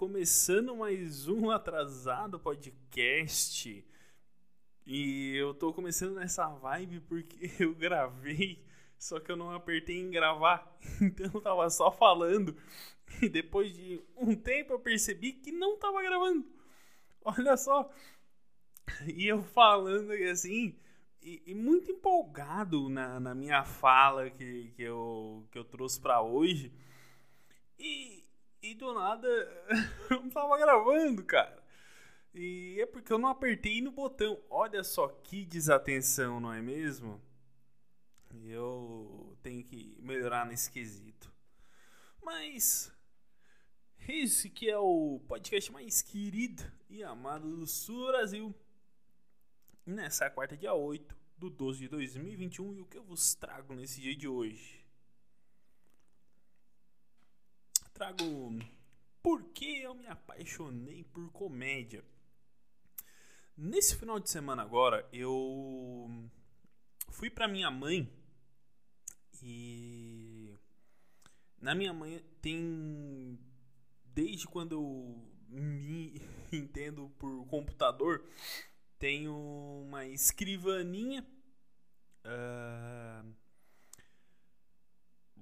começando mais um atrasado podcast. E eu tô começando nessa vibe porque eu gravei, só que eu não apertei em gravar. Então eu tava só falando. E depois de um tempo eu percebi que não tava gravando. Olha só. E eu falando assim, e, e muito empolgado na, na minha fala que, que, eu, que eu trouxe para hoje. E, e do nada eu não tava gravando, cara. E é porque eu não apertei no botão. Olha só que desatenção, não é mesmo? Eu tenho que melhorar nesse quesito. Mas esse que é o podcast mais querido e amado do Sul Brasil. Nessa quarta, dia 8 do 12 de 2021, e o que eu vos trago nesse dia de hoje? Trago por que eu me apaixonei por comédia. Nesse final de semana agora, eu fui para minha mãe e na minha mãe tem desde quando eu me entendo por computador, tenho uma escrivaninha uh,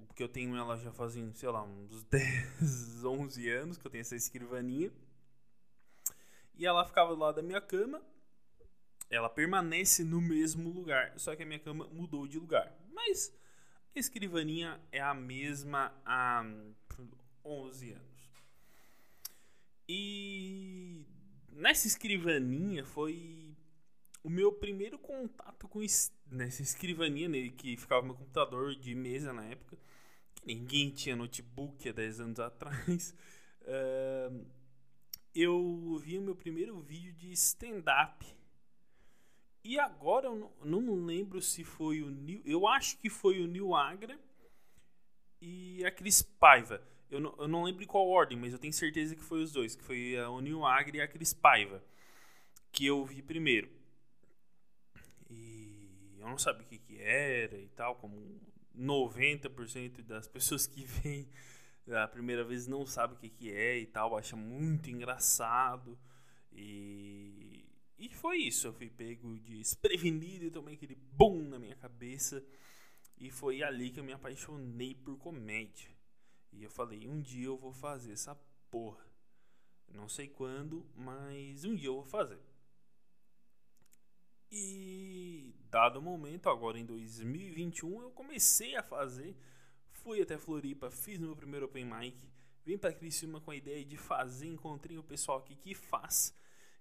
porque eu tenho ela já fazem, sei lá, uns 10, 11 anos que eu tenho essa escrivaninha. E ela ficava do lado da minha cama. Ela permanece no mesmo lugar, só que a minha cama mudou de lugar. Mas a escrivaninha é a mesma há 11 anos. E nessa escrivaninha foi o meu primeiro contato com nessa escrivaninha que ficava no meu computador de mesa na época ninguém tinha notebook há 10 anos atrás, uh, eu vi o meu primeiro vídeo de stand-up. E agora eu não, não lembro se foi o Nil. Eu acho que foi o Nil Agra e a Cris Paiva. Eu não, eu não lembro em qual ordem, mas eu tenho certeza que foi os dois. Que foi o Nil Agra e a Cris Paiva. Que eu vi primeiro. Não sabia o que, que era e tal, como 90% das pessoas que vêm a primeira vez não sabe o que, que é e tal, acha muito engraçado. E, e foi isso. Eu fui pego de desprevenido e tomei aquele bum na minha cabeça. E foi ali que eu me apaixonei por comédia. E eu falei: um dia eu vou fazer essa porra. Não sei quando, mas um dia eu vou fazer. E dado momento, agora em 2021, eu comecei a fazer. Fui até Floripa, fiz meu primeiro open mic. Vim para Criciúma com a ideia de fazer, encontrei o pessoal aqui que faz.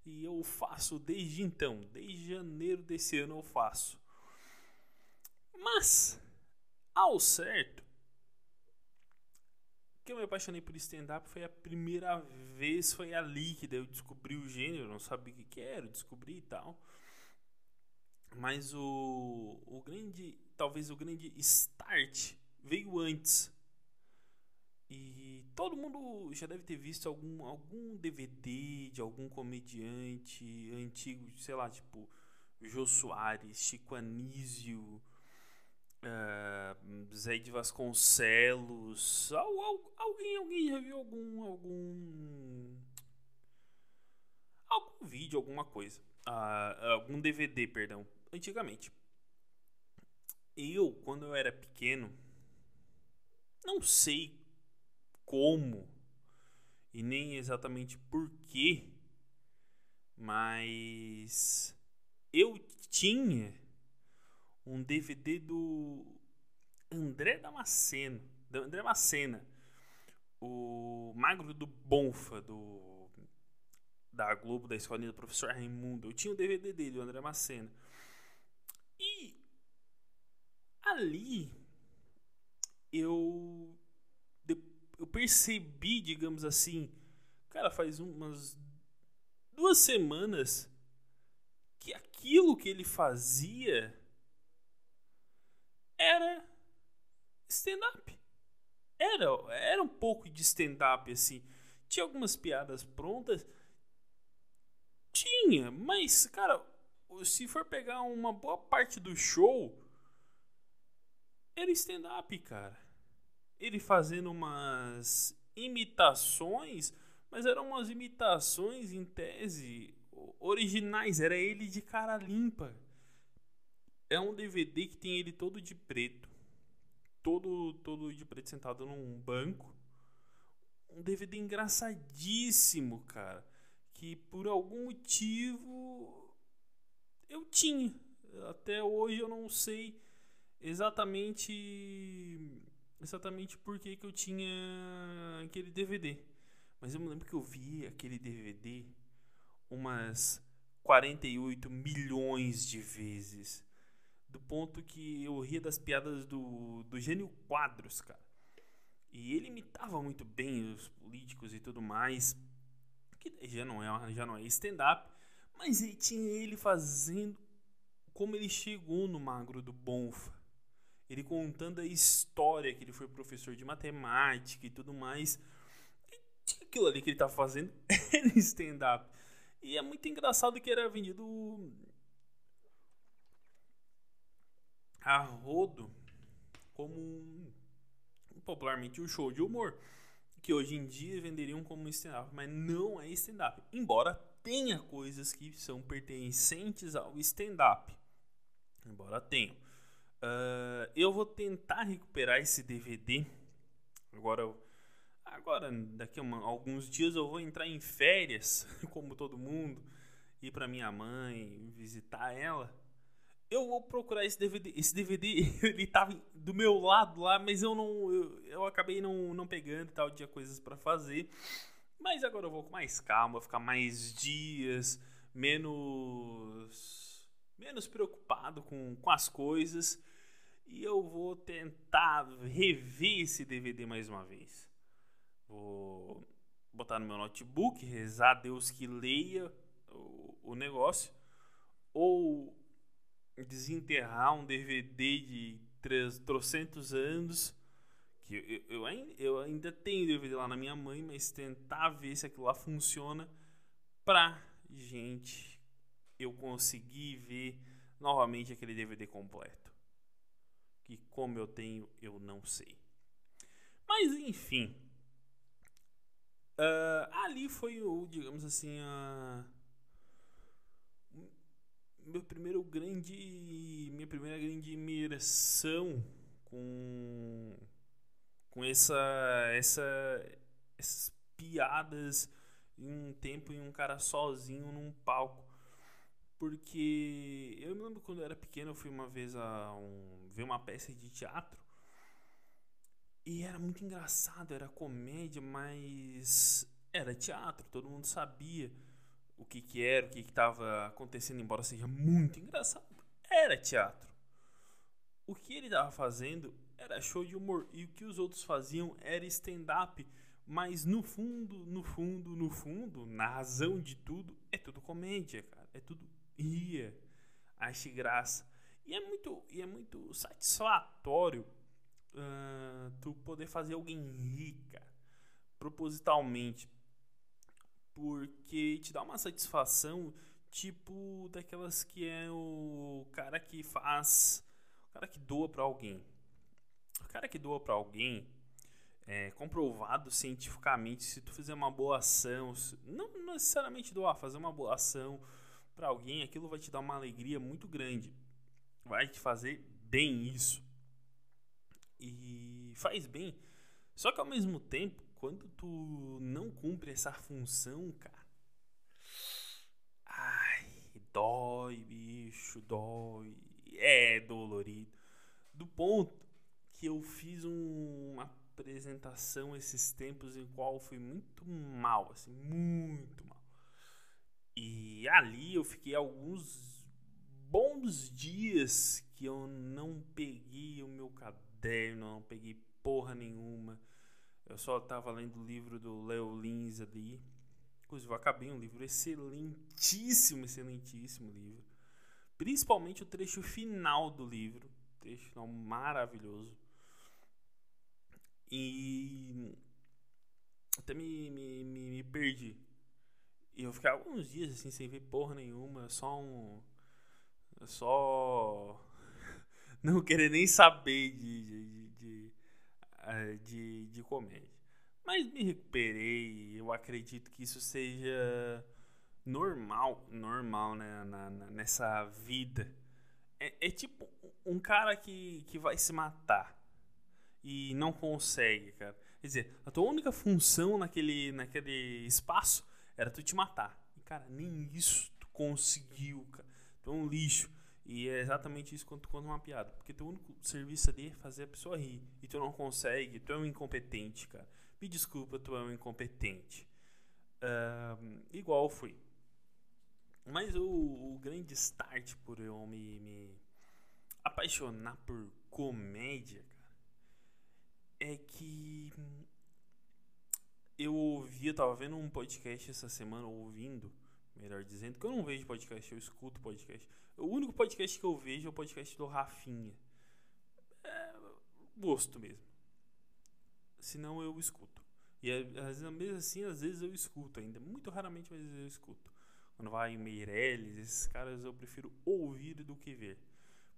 E eu faço desde então, desde janeiro desse ano eu faço. Mas, ao certo, que eu me apaixonei por stand-up foi a primeira vez, foi ali que eu descobri o gênero, não sabia o que era, descobri e tal. Mas o, o grande, talvez o grande start veio antes. E todo mundo já deve ter visto algum, algum DVD de algum comediante antigo, sei lá, tipo Jô Soares, Chico Anísio, uh, Zé de Vasconcelos. alguém, alguém já viu algum, algum, algum vídeo, alguma coisa. Algum DVD, perdão, antigamente. Eu, quando eu era pequeno, não sei como e nem exatamente porquê, mas eu tinha um DVD do André Damasceno, do André Macena, o Magro do Bonfa, do da Globo, da escolinha do professor Raimundo. Eu tinha o DVD dele, do André Macena. E ali eu eu percebi, digamos assim, cara, faz umas duas semanas que aquilo que ele fazia era stand-up. Era, era um pouco de stand-up, assim. Tinha algumas piadas prontas. Tinha, mas, cara, se for pegar uma boa parte do show, era stand-up, cara. Ele fazendo umas imitações, Mas eram umas imitações, em tese, originais. Era ele de cara limpa. É um DVD que tem ele todo de preto. Todo, todo de preto sentado num banco. Um DVD engraçadíssimo, cara. Que por algum motivo eu tinha. Até hoje eu não sei exatamente exatamente por que, que eu tinha aquele DVD. Mas eu me lembro que eu vi aquele DVD umas 48 milhões de vezes. Do ponto que eu ria das piadas do, do Gênio Quadros, cara. E ele imitava muito bem os políticos e tudo mais. Que já não é, já não é stand-up. Mas aí tinha ele fazendo como ele chegou no Magro do Bonfa. Ele contando a história que ele foi professor de matemática e tudo mais. E aquilo ali que ele estava fazendo era stand-up. E é muito engraçado que era vendido a rodo como popularmente um show de humor. Que hoje em dia venderiam como stand-up, mas não é stand-up. Embora tenha coisas que são pertencentes ao stand-up. Embora tenham. Uh, eu vou tentar recuperar esse DVD. Agora, agora daqui a uma, alguns dias eu vou entrar em férias, como todo mundo, ir para minha mãe, visitar ela. Eu vou procurar esse DVD. Esse DVD ele tava do meu lado lá, mas eu não eu, eu acabei não, não pegando tal, tinha coisas para fazer. Mas agora eu vou com mais calma, ficar mais dias, menos menos preocupado com, com as coisas e eu vou tentar rever esse DVD mais uma vez. Vou botar no meu notebook, rezar a Deus que leia o, o negócio, ou desenterrar um DVD de trocentos anos. Que eu, eu, eu ainda tenho DVD lá na minha mãe, mas tentar ver se aquilo lá funciona pra gente eu conseguir ver novamente aquele DVD completo que como eu tenho, eu não sei. Mas enfim. Uh, ali foi o, digamos assim, a. Meu primeiro grande. Minha primeira grande imersão com. Com essa. essa essas piadas em um tempo em um cara sozinho num palco. Porque eu me lembro quando eu era pequeno, eu fui uma vez a um, ver uma peça de teatro. E era muito engraçado, era comédia, mas era teatro, todo mundo sabia o que, que era, o que estava acontecendo, embora seja muito engraçado. Era teatro. O que ele estava fazendo era show de humor e o que os outros faziam era stand-up. Mas no fundo, no fundo, no fundo, na razão de tudo, é tudo comédia, cara. É tudo ria, ache graça. E é muito, e é muito satisfatório uh, tu poder fazer alguém rica propositalmente. Porque te dá uma satisfação tipo daquelas que é o cara que faz. O cara que doa para alguém. O cara que doa para alguém é comprovado cientificamente se tu fizer uma boa ação, não necessariamente doar, fazer uma boa ação para alguém, aquilo vai te dar uma alegria muito grande. Vai te fazer bem isso. E faz bem. Só que ao mesmo tempo, quando tu não cumpre essa função, cara. Ai, dói, bicho, dói. É dolorido. Do ponto que eu fiz um, uma apresentação esses tempos em qual fui muito mal, assim, muito mal. E ali eu fiquei alguns bons dias que eu não peguei o meu caderno, não peguei porra nenhuma. Eu só tava lendo o livro do Léo Lins ali. Inclusive, eu acabei um livro excelentíssimo, excelentíssimo livro. Principalmente o trecho final do livro. Trecho final maravilhoso. E até me, me, me, me perdi e eu ficava alguns dias assim, sem ver porra nenhuma, só um. Só. Não querer nem saber de, de, de, de, de comédia. Mas me recuperei, eu acredito que isso seja normal, normal, né, na, na, nessa vida. É, é, tipo um cara que, que vai se matar e não consegue, cara. Quer dizer, a tua única função naquele, naquele espaço era tu te matar. E, cara, nem isso tu conseguiu, cara. Tu é um lixo. E é exatamente isso quando uma piada. Porque teu único serviço ali é fazer a pessoa rir. E tu não consegue, tu é um incompetente, cara. Me desculpa, tu é um incompetente. Igual fui. Mas o, o, grande start por eu me, me apaixonar por comédia, cara, é que eu ouvi, eu tava vendo um podcast essa semana, ouvindo, melhor dizendo, que eu não vejo podcast, eu escuto podcast. O único podcast que eu vejo é o podcast do Rafinha. É gosto mesmo. Senão eu escuto. E às vezes, mesmo assim, às vezes eu escuto ainda. Muito raramente, mas eu escuto. Quando vai Meirelles, esses caras eu prefiro ouvir do que ver.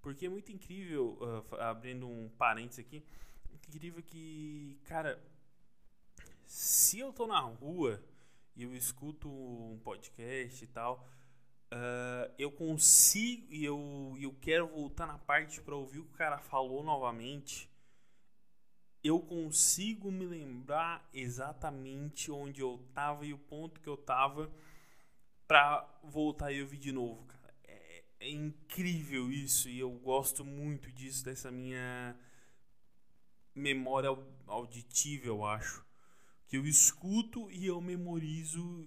Porque é muito incrível, uh, abrindo um parênteses aqui, incrível que, cara, se eu tô na rua e eu escuto um podcast e tal, uh, eu consigo e eu, eu quero voltar na parte para ouvir o que o cara falou novamente eu consigo me lembrar exatamente onde eu tava e o ponto que eu tava para voltar e ouvir de novo, cara. É, é, incrível isso e eu gosto muito disso, dessa minha memória auditiva, eu acho. Que eu escuto e eu memorizo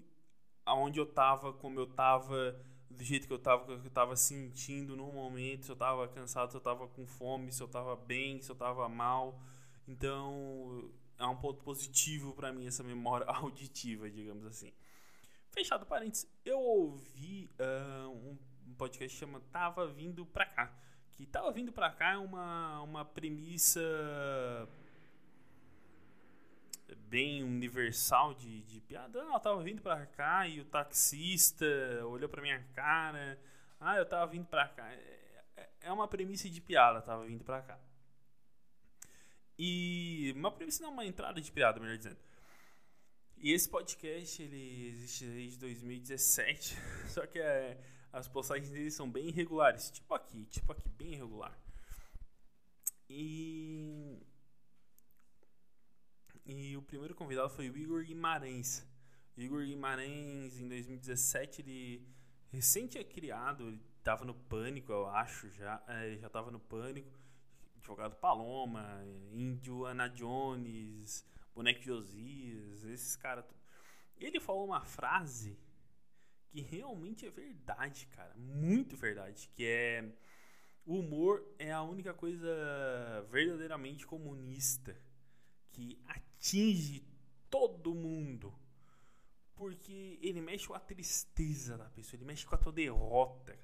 aonde eu tava, como eu tava, do jeito que eu tava, que eu tava sentindo no momento, se eu tava cansado, se eu tava com fome, se eu tava bem, se eu tava mal então, é um ponto positivo para mim essa memória auditiva, digamos assim. Fechado parênteses, eu ouvi uh, um podcast que chama Tava Vindo Pra Cá. Que Tava Vindo Pra Cá é uma, uma premissa bem universal de, de piada. Ah, eu tava vindo pra cá e o taxista olhou pra minha cara. Ah, eu tava vindo pra cá. É, é, é uma premissa de piada, tava vindo pra cá. E uma premissa não, uma entrada de piada, melhor dizendo. E esse podcast ele existe desde 2017, só que é, as postagens dele são bem irregulares, tipo aqui, tipo aqui, bem irregular. E e o primeiro convidado foi o Igor Guimarães. O Igor Guimarães em 2017 ele recém tinha criado, ele estava no pânico, eu acho já, é, já estava no pânico Advogado Paloma, Índio Ana Jones, Boneco Josias, esses caras. Ele falou uma frase que realmente é verdade, cara. Muito verdade. Que é. O humor é a única coisa verdadeiramente comunista que atinge todo mundo. Porque ele mexe com a tristeza da pessoa, ele mexe com a tua derrota.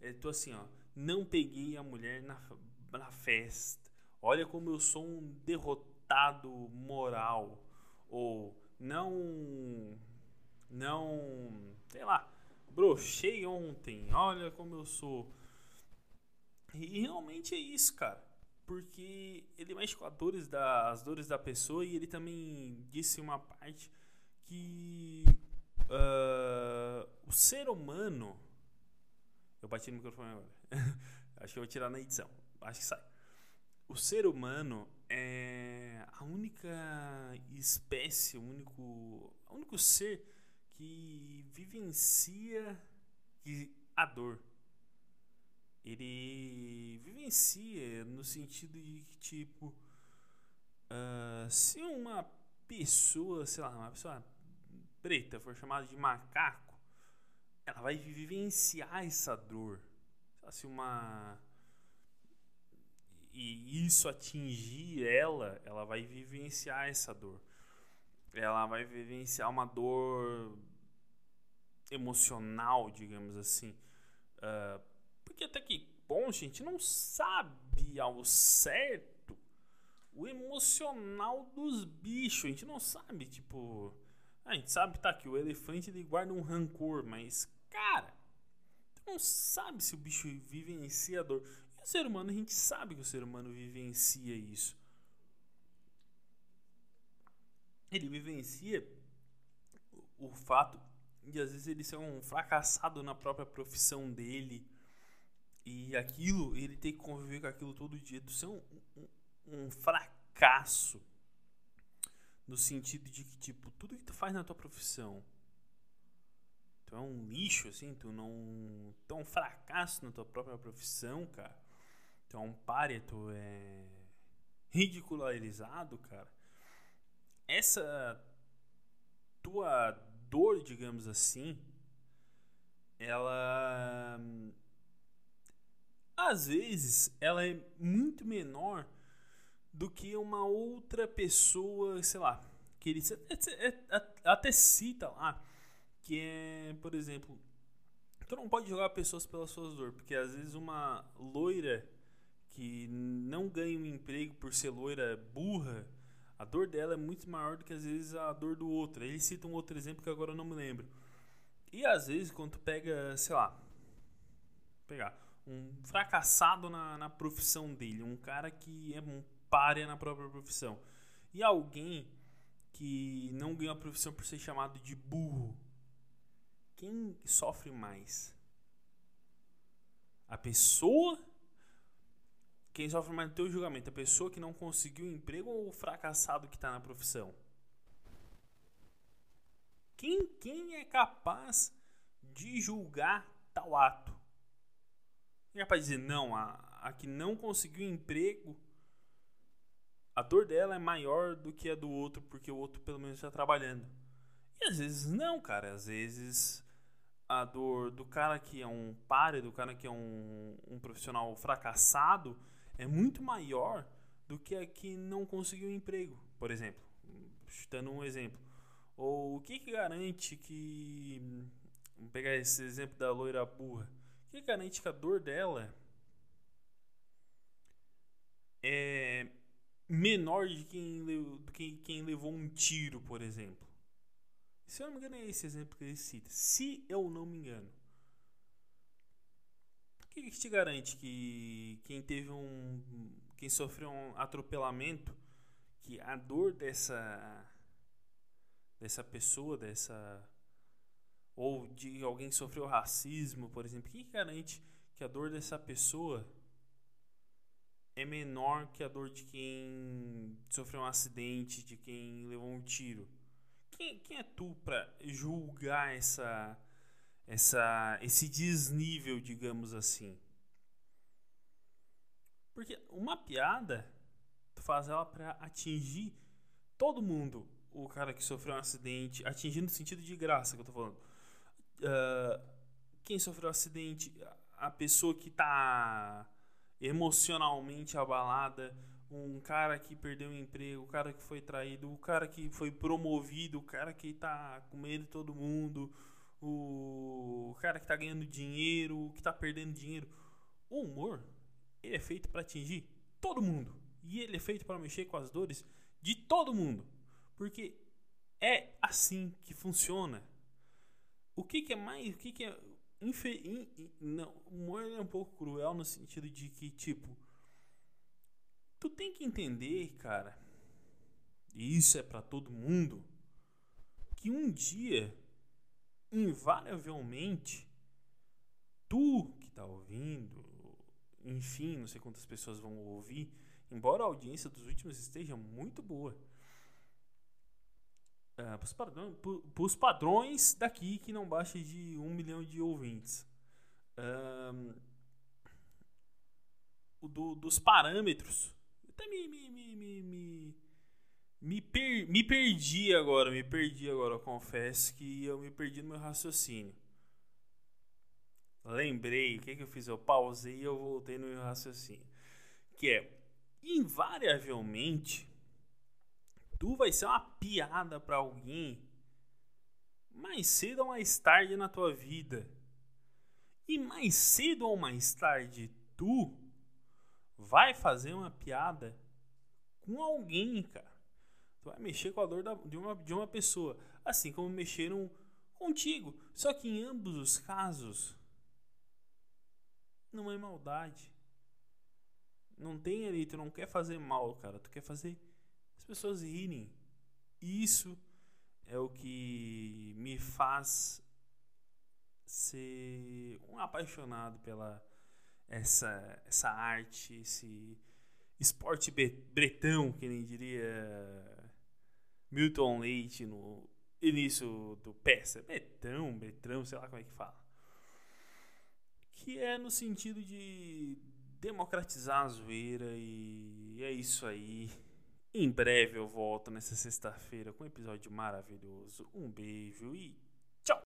É, tô assim, ó. Não peguei a mulher na na festa. Olha como eu sou um derrotado moral. Ou não. Não. Sei lá. Brochei ontem. Olha como eu sou. E realmente é isso, cara. Porque ele mexe com as dores da, as dores da pessoa e ele também disse uma parte que uh, o ser humano. Eu bati no microfone agora. Acho que eu vou tirar na edição acho que sai. O ser humano é a única espécie, o único, o único ser que vivencia a dor. Ele vivencia no sentido de que, tipo, uh, se uma pessoa, sei lá, uma pessoa preta for chamada de macaco, ela vai vivenciar essa dor. Se uma e isso atingir ela, ela vai vivenciar essa dor. Ela vai vivenciar uma dor emocional, digamos assim. Uh, porque até que bom, a gente não sabe ao certo o emocional dos bichos. A gente não sabe, tipo. A gente sabe tá, que o elefante ele guarda um rancor, mas, cara, não sabe se o bicho vivencia a dor. E o ser humano, a gente sabe que o ser humano vivencia isso. Ele vivencia o fato de às vezes ele ser um fracassado na própria profissão dele e aquilo, ele tem que conviver com aquilo todo dia. Tu ser um, um, um fracasso no sentido de que, tipo, tudo que tu faz na tua profissão tu é um lixo, assim, tu não. Tu é um fracasso na tua própria profissão, cara. Tu é um párea, tu é ridicularizado, cara. Essa tua dor, digamos assim, ela às vezes ela é muito menor do que uma outra pessoa, sei lá, que ele até cita lá que é, por exemplo, tu não pode jogar pessoas pelas suas dores, porque às vezes uma loira que não ganha um emprego por ser loira burra, a dor dela é muito maior do que às vezes a dor do outro. Ele cita um outro exemplo que agora eu não me lembro. E às vezes quando tu pega, sei lá, pegar um fracassado na, na profissão dele, um cara que é um párea na própria profissão, e alguém que não ganha a profissão por ser chamado de burro, quem sofre mais? A pessoa? Quem sofre mais no teu julgamento? A pessoa que não conseguiu emprego ou o fracassado que está na profissão? Quem, quem é capaz de julgar tal ato? Quem é capaz de dizer, não, a, a que não conseguiu emprego, a dor dela é maior do que a do outro, porque o outro pelo menos está trabalhando. E às vezes não, cara. Às vezes a dor do cara que é um páreo, do cara que é um, um profissional fracassado, é muito maior do que a que não conseguiu emprego, por exemplo. Dando um exemplo. Ou o que, que garante que. Vamos pegar esse exemplo da loira burra. Que garante que a dor dela é menor de quem, do que quem levou um tiro, por exemplo? Se eu não me engano, é esse exemplo que ele cita. Se eu não me engano. O que, que te garante que quem teve um. quem sofreu um atropelamento, que a dor dessa. dessa pessoa, dessa. Ou de alguém que sofreu racismo, por exemplo, o que, que garante que a dor dessa pessoa é menor que a dor de quem sofreu um acidente, de quem levou um tiro? quem, quem é tu para julgar essa, essa, esse desnível, digamos assim? Porque uma piada, tu faz ela para atingir todo mundo. O cara que sofreu um acidente, atingir no sentido de graça que eu tô falando. Uh, quem sofreu um acidente, a pessoa que tá emocionalmente abalada, um cara que perdeu o emprego, o cara que foi traído, o cara que foi promovido, o cara que tá com medo de todo mundo, o cara que tá ganhando dinheiro, o que tá perdendo dinheiro. O humor, ele é feito para atingir todo mundo. E ele é feito para mexer com as dores de todo mundo. Porque é assim que funciona. O que, que é mais. O que, que é. In, in, não, o humor é um pouco cruel no sentido de que, tipo Tu tem que entender, cara, e isso é para todo mundo, que um dia, invariavelmente, tu que tá ouvindo, enfim, não sei quantas pessoas vão ouvir, embora a audiência dos últimos esteja muito boa. Uh, para os padrões daqui que não baixa de um milhão de ouvintes. Uh, do, dos parâmetros até me. Me, me, me, me, me, per, me perdi agora, me perdi agora. Eu confesso que eu me perdi no meu raciocínio. Lembrei, o que, que eu fiz? Eu pausei e eu voltei no meu raciocínio. Que é, invariavelmente, tu vai ser uma piada para alguém mais cedo ou mais tarde na tua vida. E mais cedo ou mais tarde, tu vai fazer uma piada com alguém, cara. Tu vai mexer com a dor da, de, uma, de uma pessoa. Assim como mexeram contigo. Só que em ambos os casos, não é maldade. Não tem ali, tu não quer fazer mal, cara. Tu quer fazer as pessoas rirem. Isso é o que me faz ser um apaixonado pela essa, essa arte, esse esporte bretão, que nem diria Milton Leite no início do peça. Betão, Betrão, sei lá como é que fala. Que é no sentido de democratizar a zoeira e é isso aí. Em breve eu volto nessa sexta-feira com um episódio maravilhoso. Um beijo e